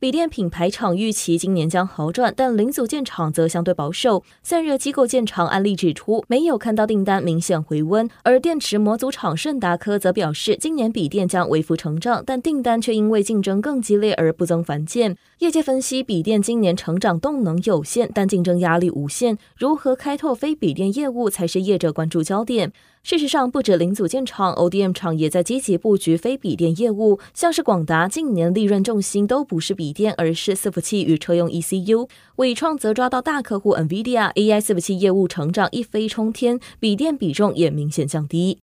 笔电品牌厂预期今年将好转，但零组件厂则相对保守。散热机构建厂案例指出，没有看到订单明显回温，而电池模组厂顺达科则表示，今年笔电将微幅成长，但订单却因为竞争更激烈而不增反减。业界分析，笔电今年成长动能有限，但竞争压力无限，如何开拓非笔电业务才是业者关注焦点。事实上，不止零组件厂，ODM 厂也在积极布局非笔电业务。像是广达，近年利润重心都不是笔电，而是伺服器与车用 ECU。伟创则抓到大客户 NVIDIA，AI 伺服器业务成长一飞冲天，笔电比重也明显降低。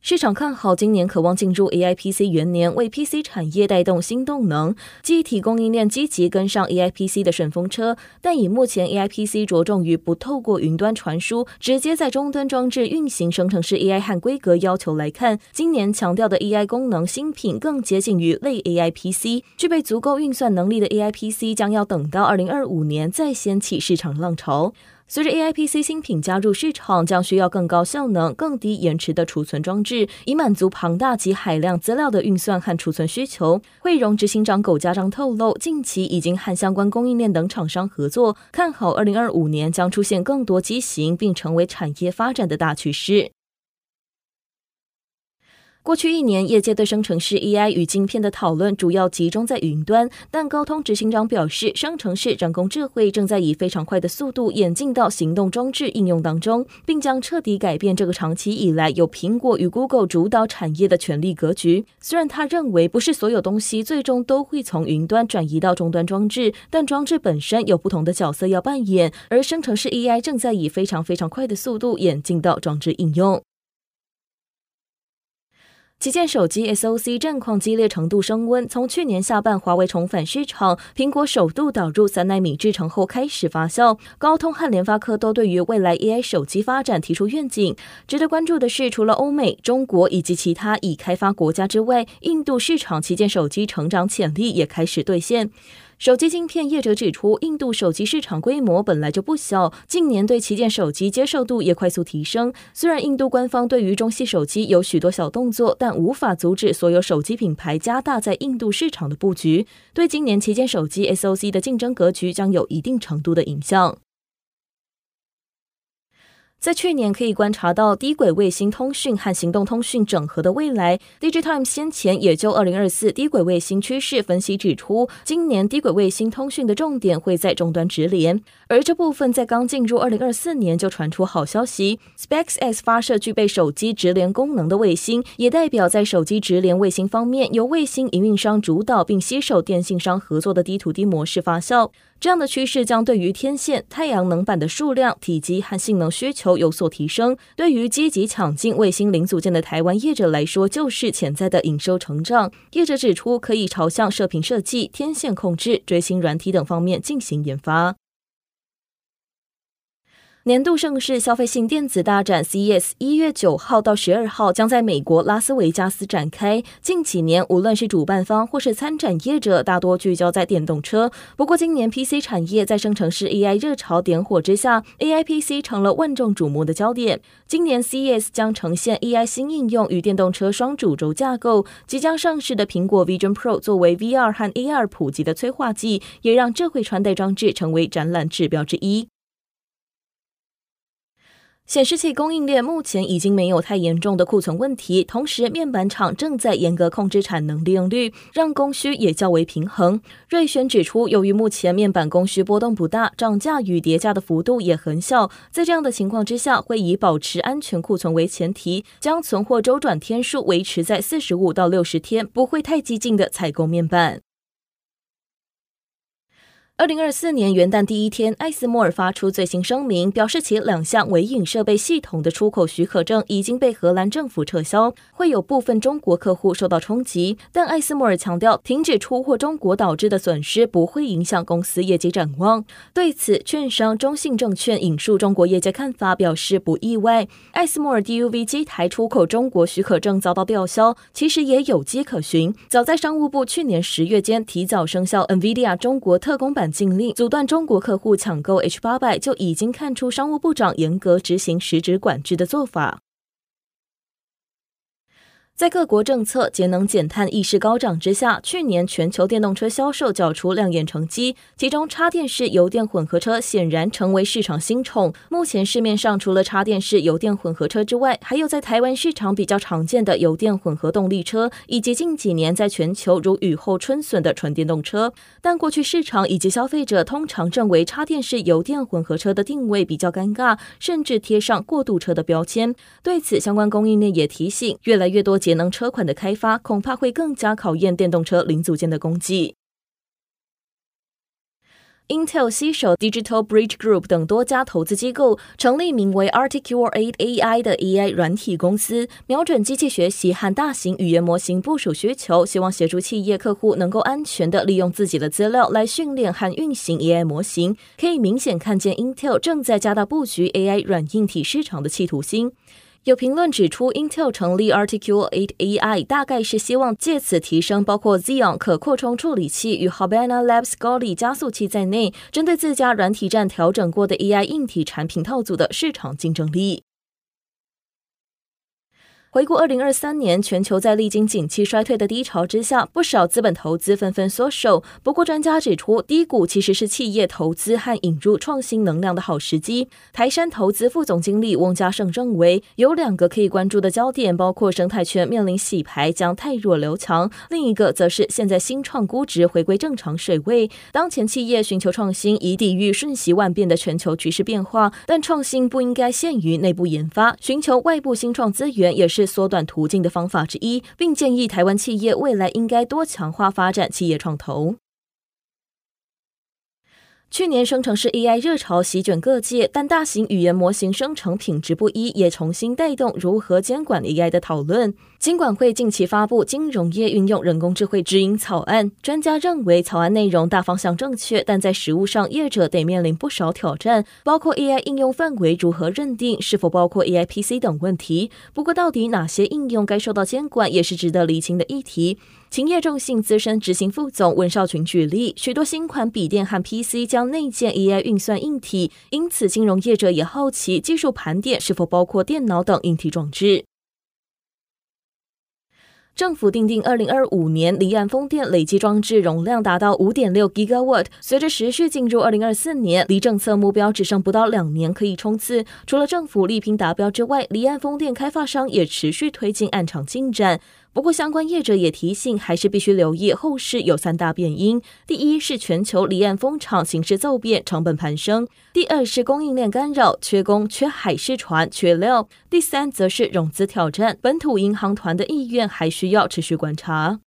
市场看好今年，渴望进入 AI PC 元年，为 PC 产业带动新动能。机体供应链积极跟上 AI PC 的顺风车，但以目前 AI PC 着重于不透过云端传输，直接在终端装置运行生成式 AI 和规格要求来看，今年强调的 AI 功能新品更接近于类 AI PC，具备足够运算能力的 AI PC 将要等到二零二五年再掀起市场浪潮。随着 AI PC 新品加入市场，将需要更高效能、更低延迟的储存装置，以满足庞大及海量资料的运算和储存需求。慧荣执行长苟家章透露，近期已经和相关供应链等厂商合作，看好二零二五年将出现更多机型，并成为产业发展的大趋势。过去一年，业界对生成式 AI 与晶片的讨论主要集中在云端，但高通执行长表示，生成式人工智慧正在以非常快的速度演进到行动装置应用当中，并将彻底改变这个长期以来由苹果与 Google 主导产业的权力格局。虽然他认为不是所有东西最终都会从云端转移到终端装置，但装置本身有不同的角色要扮演，而生成式 AI 正在以非常非常快的速度演进到装置应用。旗舰手机 SoC 战况激烈程度升温，从去年下半华为重返市场，苹果首度导入三纳米制程后开始发酵。高通和联发科都对于未来 AI 手机发展提出愿景。值得关注的是，除了欧美、中国以及其他已开发国家之外，印度市场旗舰手机成长潜力也开始兑现。手机镜片业者指出，印度手机市场规模本来就不小，近年对旗舰手机接受度也快速提升。虽然印度官方对于中系手机有许多小动作，但无法阻止所有手机品牌加大在印度市场的布局，对今年旗舰手机 SoC 的竞争格局将有一定程度的影响。在去年可以观察到低轨卫星通讯和行动通讯整合的未来。DigiTime 先前也就二零二四低轨卫星趋势分析指出，今年低轨卫星通讯的重点会在终端直连，而这部分在刚进入二零二四年就传出好消息。SpaceX 发射具备手机直连功能的卫星，也代表在手机直连卫星方面，由卫星营运商主导并携手电信商合作的低土地模式发酵。这样的趋势将对于天线、太阳能板的数量、体积和性能需求有所提升。对于积极抢进卫星零组件的台湾业者来说，就是潜在的营收成长。业者指出，可以朝向射频设计、天线控制、追星软体等方面进行研发。年度盛事消费性电子大展 CES 一月九号到十二号将在美国拉斯维加斯展开。近几年，无论是主办方或是参展业者，大多聚焦在电动车。不过，今年 PC 产业在生成式 AI 热潮点火之下，AI PC 成了万众瞩目的焦点。今年 CES 将呈现 AI 新应用与电动车双主轴架构。即将上市的苹果 Vision Pro 作为 VR 和 AR 普及的催化剂，也让智慧穿戴装置成为展览指标之一。显示器供应链目前已经没有太严重的库存问题，同时面板厂正在严格控制产能利用率，让供需也较为平衡。瑞轩指出，由于目前面板供需波动不大，涨价与跌价的幅度也很小，在这样的情况之下，会以保持安全库存为前提，将存货周转天数维持在四十五到六十天，不会太激进的采购面板。二零二四年元旦第一天，艾斯摩尔发出最新声明，表示其两项微影设备系统的出口许可证已经被荷兰政府撤销，会有部分中国客户受到冲击。但艾斯摩尔强调，停止出货中国导致的损失不会影响公司业绩展望。对此，券商中信证券引述中国业界看法，表示不意外。艾斯摩尔 DUV 机台出口中国许可证遭到吊销，其实也有迹可循。早在商务部去年十月间提早生效 NVIDIA 中国特供版。禁令阻断中国客户抢购 H 八百，就已经看出商务部长严格执行实质管制的做法。在各国政策节能减碳意识高涨之下，去年全球电动车销售缴出亮眼成绩。其中，插电式油电混合车显然成为市场新宠。目前市面上除了插电式油电混合车之外，还有在台湾市场比较常见的油电混合动力车，以及近几年在全球如雨后春笋的纯电动车。但过去市场以及消费者通常认为插电式油电混合车的定位比较尴尬，甚至贴上过渡车的标签。对此，相关供应链也提醒，越来越多。节能车款的开发，恐怕会更加考验电动车零组件的供给。Intel 携手 Digital Bridge Group 等多家投资机构，成立名为 Articulate AI 的 AI 软体公司，瞄准机器学习和大型语言模型部署需求，希望协助企业客户能够安全地利用自己的资料来训练和运行 AI 模型。可以明显看见 Intel 正在加大布局 AI 软硬体市场的企图心。有评论指出，Intel 成立 Articulate AI 大概是希望借此提升包括 Xeon 可扩充处理器与 Habana Labs g o l i 加速器在内，针对自家软体站调整过的 AI 硬体产品套组的市场竞争力。回顾二零二三年，全球在历经景气衰退的低潮之下，不少资本投资纷纷缩手。不过，专家指出，低谷其实是企业投资和引入创新能量的好时机。台山投资副总经理翁家胜认为，有两个可以关注的焦点，包括生态圈面临洗牌将汰弱留强，另一个则是现在新创估值回归正常水位。当前企业寻求创新，以抵御瞬息万变的全球局势变化，但创新不应该限于内部研发，寻求外部新创资源也是。是缩短途径的方法之一，并建议台湾企业未来应该多强化发展企业创投。去年生成式 AI 热潮席卷各界，但大型语言模型生成品质不一，也重新带动如何监管 AI 的讨论。金管会近期发布金融业运用人工智慧指引草案，专家认为草案内容大方向正确，但在实务上业者得面临不少挑战，包括 AI 应用范围如何认定，是否包括 AI PC 等问题。不过，到底哪些应用该受到监管，也是值得厘清的议题。勤业众信资深执行副总温少群举例，许多新款笔电和 PC 将内建 AI 运算硬体，因此金融业者也好奇技术盘点是否包括电脑等硬体装置。政府定定，二零二五年离岸风电累计装置容量达到五点六 gigawat。随着时序进入二零二四年，离政策目标只剩不到两年可以冲刺。除了政府力拼达标之外，离岸风电开发商也持续推进案场进展。不过，相关业者也提醒，还是必须留意后市有三大变因：第一是全球离岸风场形势骤变，成本攀升；第二是供应链干扰，缺工、缺海事船、缺料；第三则是融资挑战，本土银行团的意愿还需要持续观察。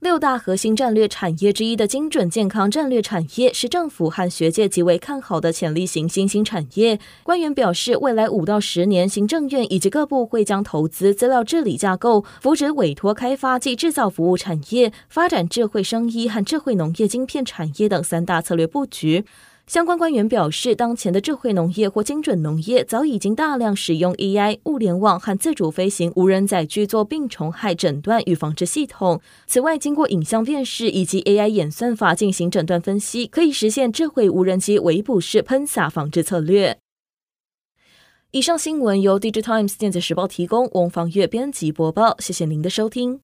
六大核心战略产业之一的精准健康战略产业，是政府和学界极为看好的潜力型新兴产业。官员表示，未来五到十年，行政院以及各部会将投资资料治理架构，扶植委托开发及制造服务产业，发展智慧生医和智慧农业晶片产业等三大策略布局。相关官员表示，当前的智慧农业或精准农业早已经大量使用 AI、物联网和自主飞行无人载具做病虫害诊断与防治系统。此外，经过影像辨识以及 AI 演算法进行诊断分析，可以实现智慧无人机围捕式喷洒防治策略。以上新闻由《Digitimes 电子时报》提供，翁方月编辑播报。谢谢您的收听。